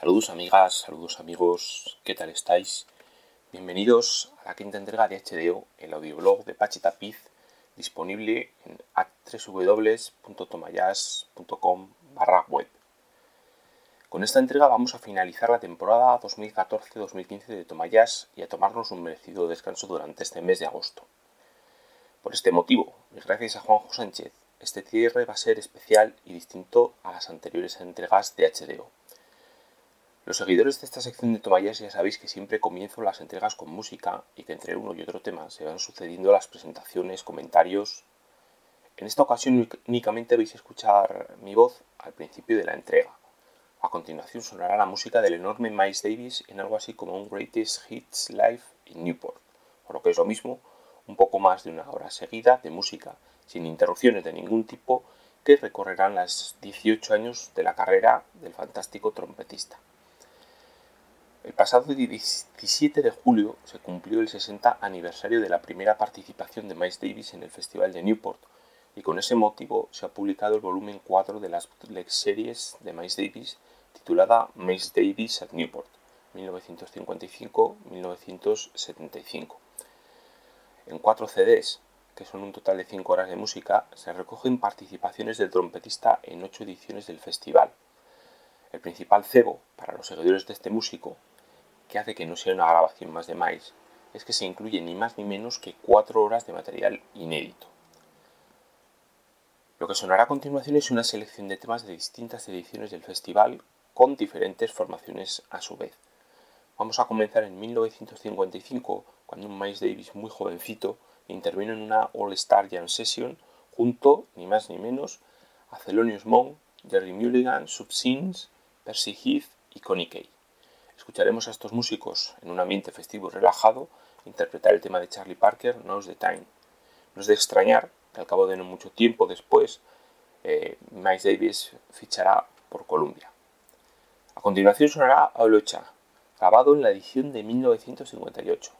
Saludos amigas, saludos amigos, ¿qué tal estáis? Bienvenidos a la quinta entrega de HDO, el audioblog de Pachi Tapiz, disponible en www.tomayas.com barra web. Con esta entrega vamos a finalizar la temporada 2014-2015 de Tomayas y a tomarnos un merecido descanso durante este mes de agosto. Por este motivo, y gracias a Juanjo Sánchez, este cierre va a ser especial y distinto a las anteriores entregas de HDO. Los seguidores de esta sección de Tomayas ya sabéis que siempre comienzo las entregas con música y que entre uno y otro tema se van sucediendo las presentaciones, comentarios. En esta ocasión únicamente vais a escuchar mi voz al principio de la entrega. A continuación sonará la música del enorme Miles Davis en algo así como un Greatest Hits Live in Newport, o lo que es lo mismo, un poco más de una hora seguida de música, sin interrupciones de ningún tipo, que recorrerán las 18 años de la carrera del fantástico trompetista. El pasado 17 de julio se cumplió el 60 aniversario de la primera participación de Miles Davis en el Festival de Newport y con ese motivo se ha publicado el volumen 4 de las bootleg series de Miles Davis titulada Miles Davis at Newport 1955-1975. En cuatro CDs, que son un total de 5 horas de música, se recogen participaciones del trompetista en 8 ediciones del festival. El principal cebo para los seguidores de este músico que hace que no sea una grabación más de Miles es que se incluye ni más ni menos que cuatro horas de material inédito. Lo que sonará a continuación es una selección de temas de distintas ediciones del festival con diferentes formaciones a su vez. Vamos a comenzar en 1955, cuando un Miles Davis muy jovencito intervino en una All-Star Jam Session junto, ni más ni menos, a Thelonious Monk, Jerry Mulligan, Subscenes, Percy Heath y Connie Kay. Escucharemos a estos músicos en un ambiente festivo y relajado interpretar el tema de Charlie Parker, Now's the Time. No es de extrañar que al cabo de no mucho tiempo después, eh, Miles Davis fichará por Columbia. A continuación sonará Olocha, grabado en la edición de 1958.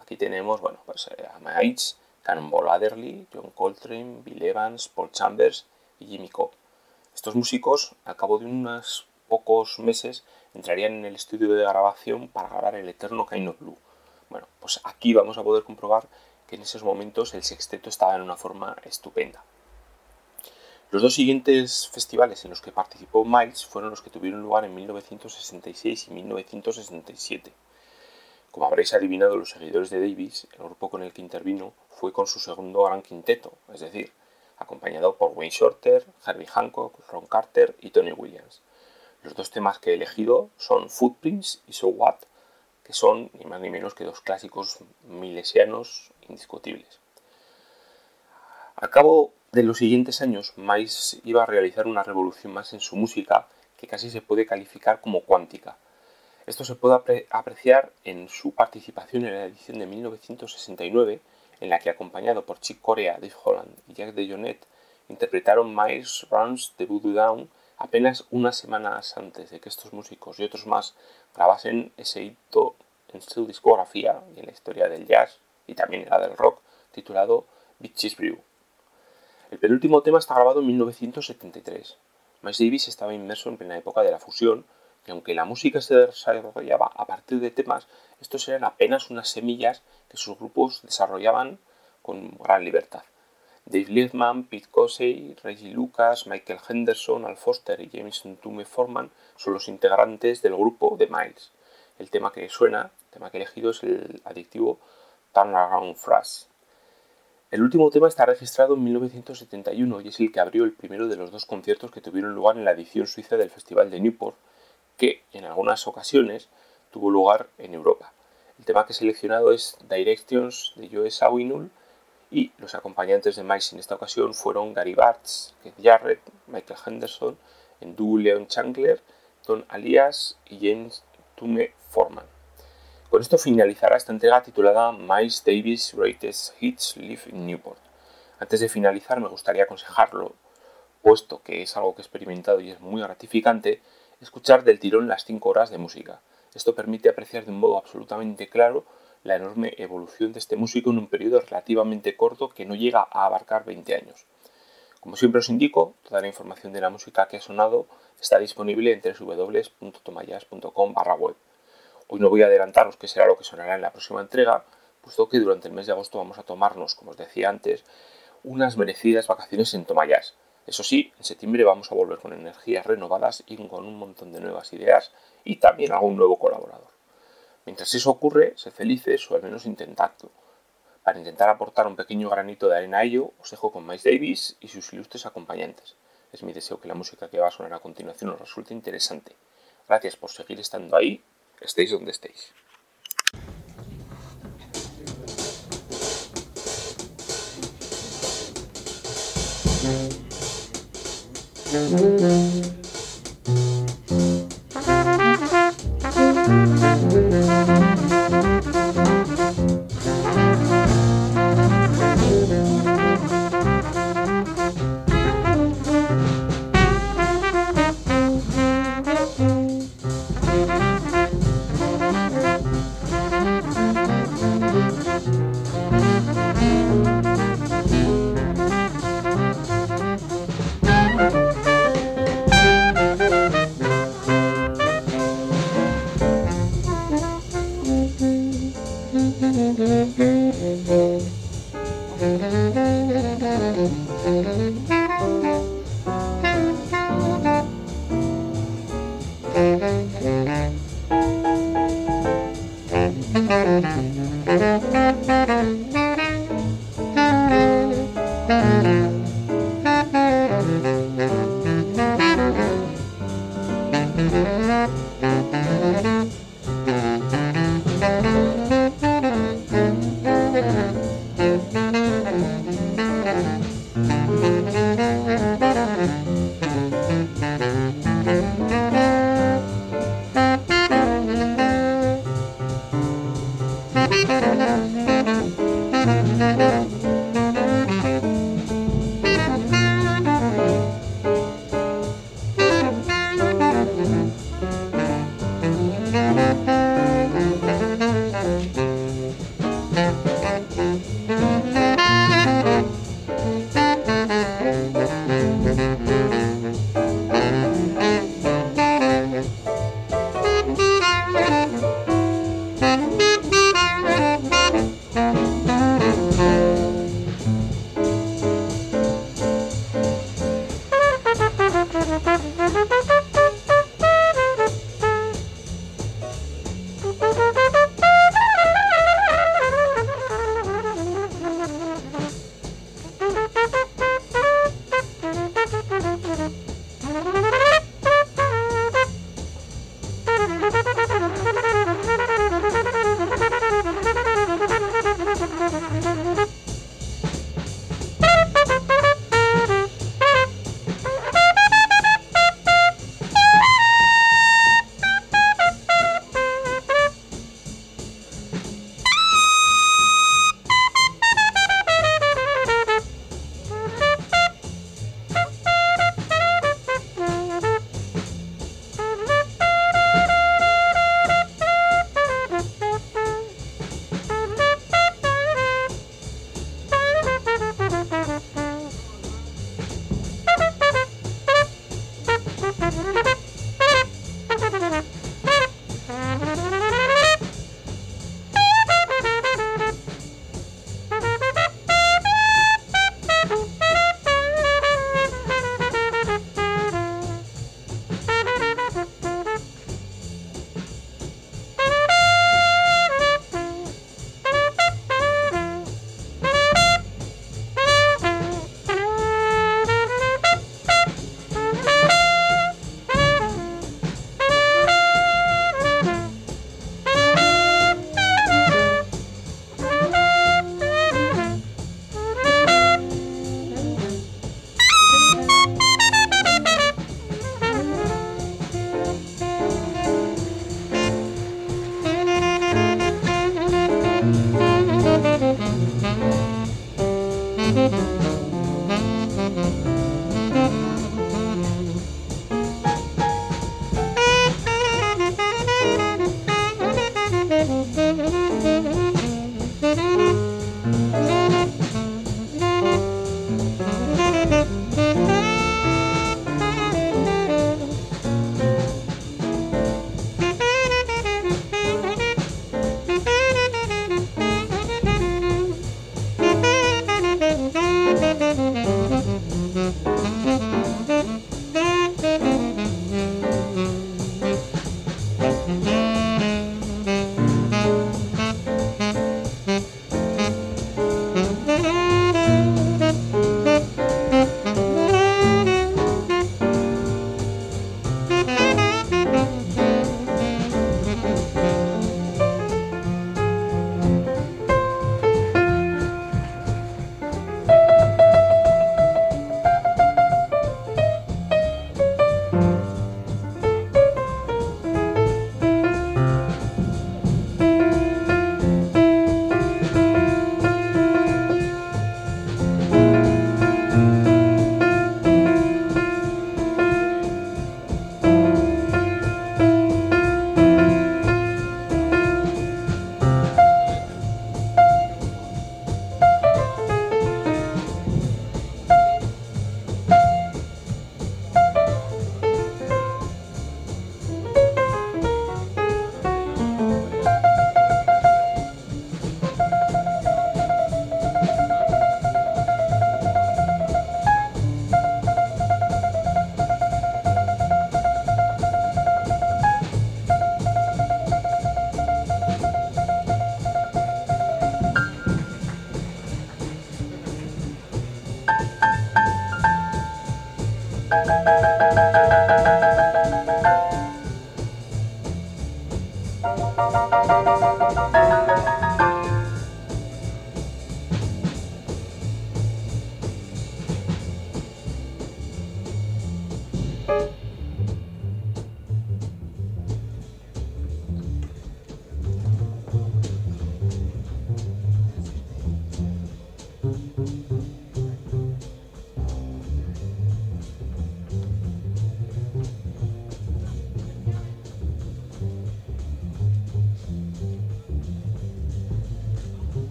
Aquí tenemos bueno, pues, eh, a Miles, Cannonball Adderley, John Coltrane, Bill Evans, Paul Chambers y Jimmy Cobb. Estos músicos, al cabo de unos pocos meses, entrarían en el estudio de grabación para grabar el eterno Kind Blue. Bueno, pues aquí vamos a poder comprobar que en esos momentos el sexteto estaba en una forma estupenda. Los dos siguientes festivales en los que participó Miles fueron los que tuvieron lugar en 1966 y 1967. Como habréis adivinado los seguidores de Davis, el grupo con el que intervino fue con su segundo gran quinteto, es decir, acompañado por Wayne Shorter, Herbie Hancock, Ron Carter y Tony Williams. Los dos temas que he elegido son Footprints y So What, que son ni más ni menos que dos clásicos milesianos indiscutibles. Al cabo de los siguientes años, Miles iba a realizar una revolución más en su música que casi se puede calificar como cuántica. Esto se puede apreciar en su participación en la edición de 1969, en la que acompañado por Chick Corea, Dave Holland y Jack DeJohnette interpretaron Miles Runs The Voodoo Down apenas unas semanas antes de que estos músicos y otros más grabasen ese hito en su discografía y en la historia del jazz y también en la del rock, titulado Bitches Brew. El penúltimo tema está grabado en 1973. Miles Davis estaba inmerso en plena época de la fusión, y aunque la música se desarrollaba a partir de temas, estos eran apenas unas semillas que sus grupos desarrollaban con gran libertad. Dave Liebman, Pete Cosey, Reggie Lucas, Michael Henderson, Al Foster y James Tume Forman son los integrantes del grupo de Miles. El tema que suena, el tema que he elegido es el adictivo Turnaround Phrase. El último tema está registrado en 1971 y es el que abrió el primero de los dos conciertos que tuvieron lugar en la edición suiza del Festival de Newport, que en algunas ocasiones tuvo lugar en Europa. El tema que he seleccionado es Directions de Joe Sawinul y los acompañantes de Miles en esta ocasión fueron Gary Bartz, Keith Jarrett, Michael Henderson, Endu Leon Chandler, Don Alias y James Tume Forman. Con esto finalizará esta entrega titulada Miles Davis Greatest Hits Live in Newport. Antes de finalizar me gustaría aconsejarlo, puesto que es algo que he experimentado y es muy gratificante, escuchar del tirón las 5 horas de música. Esto permite apreciar de un modo absolutamente claro la enorme evolución de este músico en un periodo relativamente corto que no llega a abarcar 20 años. Como siempre os indico, toda la información de la música que ha sonado está disponible en www.tomayas.com barra web. Hoy no voy a adelantaros qué será lo que sonará en la próxima entrega, puesto que durante el mes de agosto vamos a tomarnos, como os decía antes, unas merecidas vacaciones en Tomayas. Eso sí, en septiembre vamos a volver con energías renovadas y con un montón de nuevas ideas y también algún nuevo colaborador. Mientras eso ocurre, sé felices o al menos intentadlo. Para intentar aportar un pequeño granito de arena a ello, os dejo con Miles Davis y sus ilustres acompañantes. Es mi deseo que la música que va a sonar a continuación os resulte interesante. Gracias por seguir estando ahí, estéis donde estéis. Mm-hmm. Música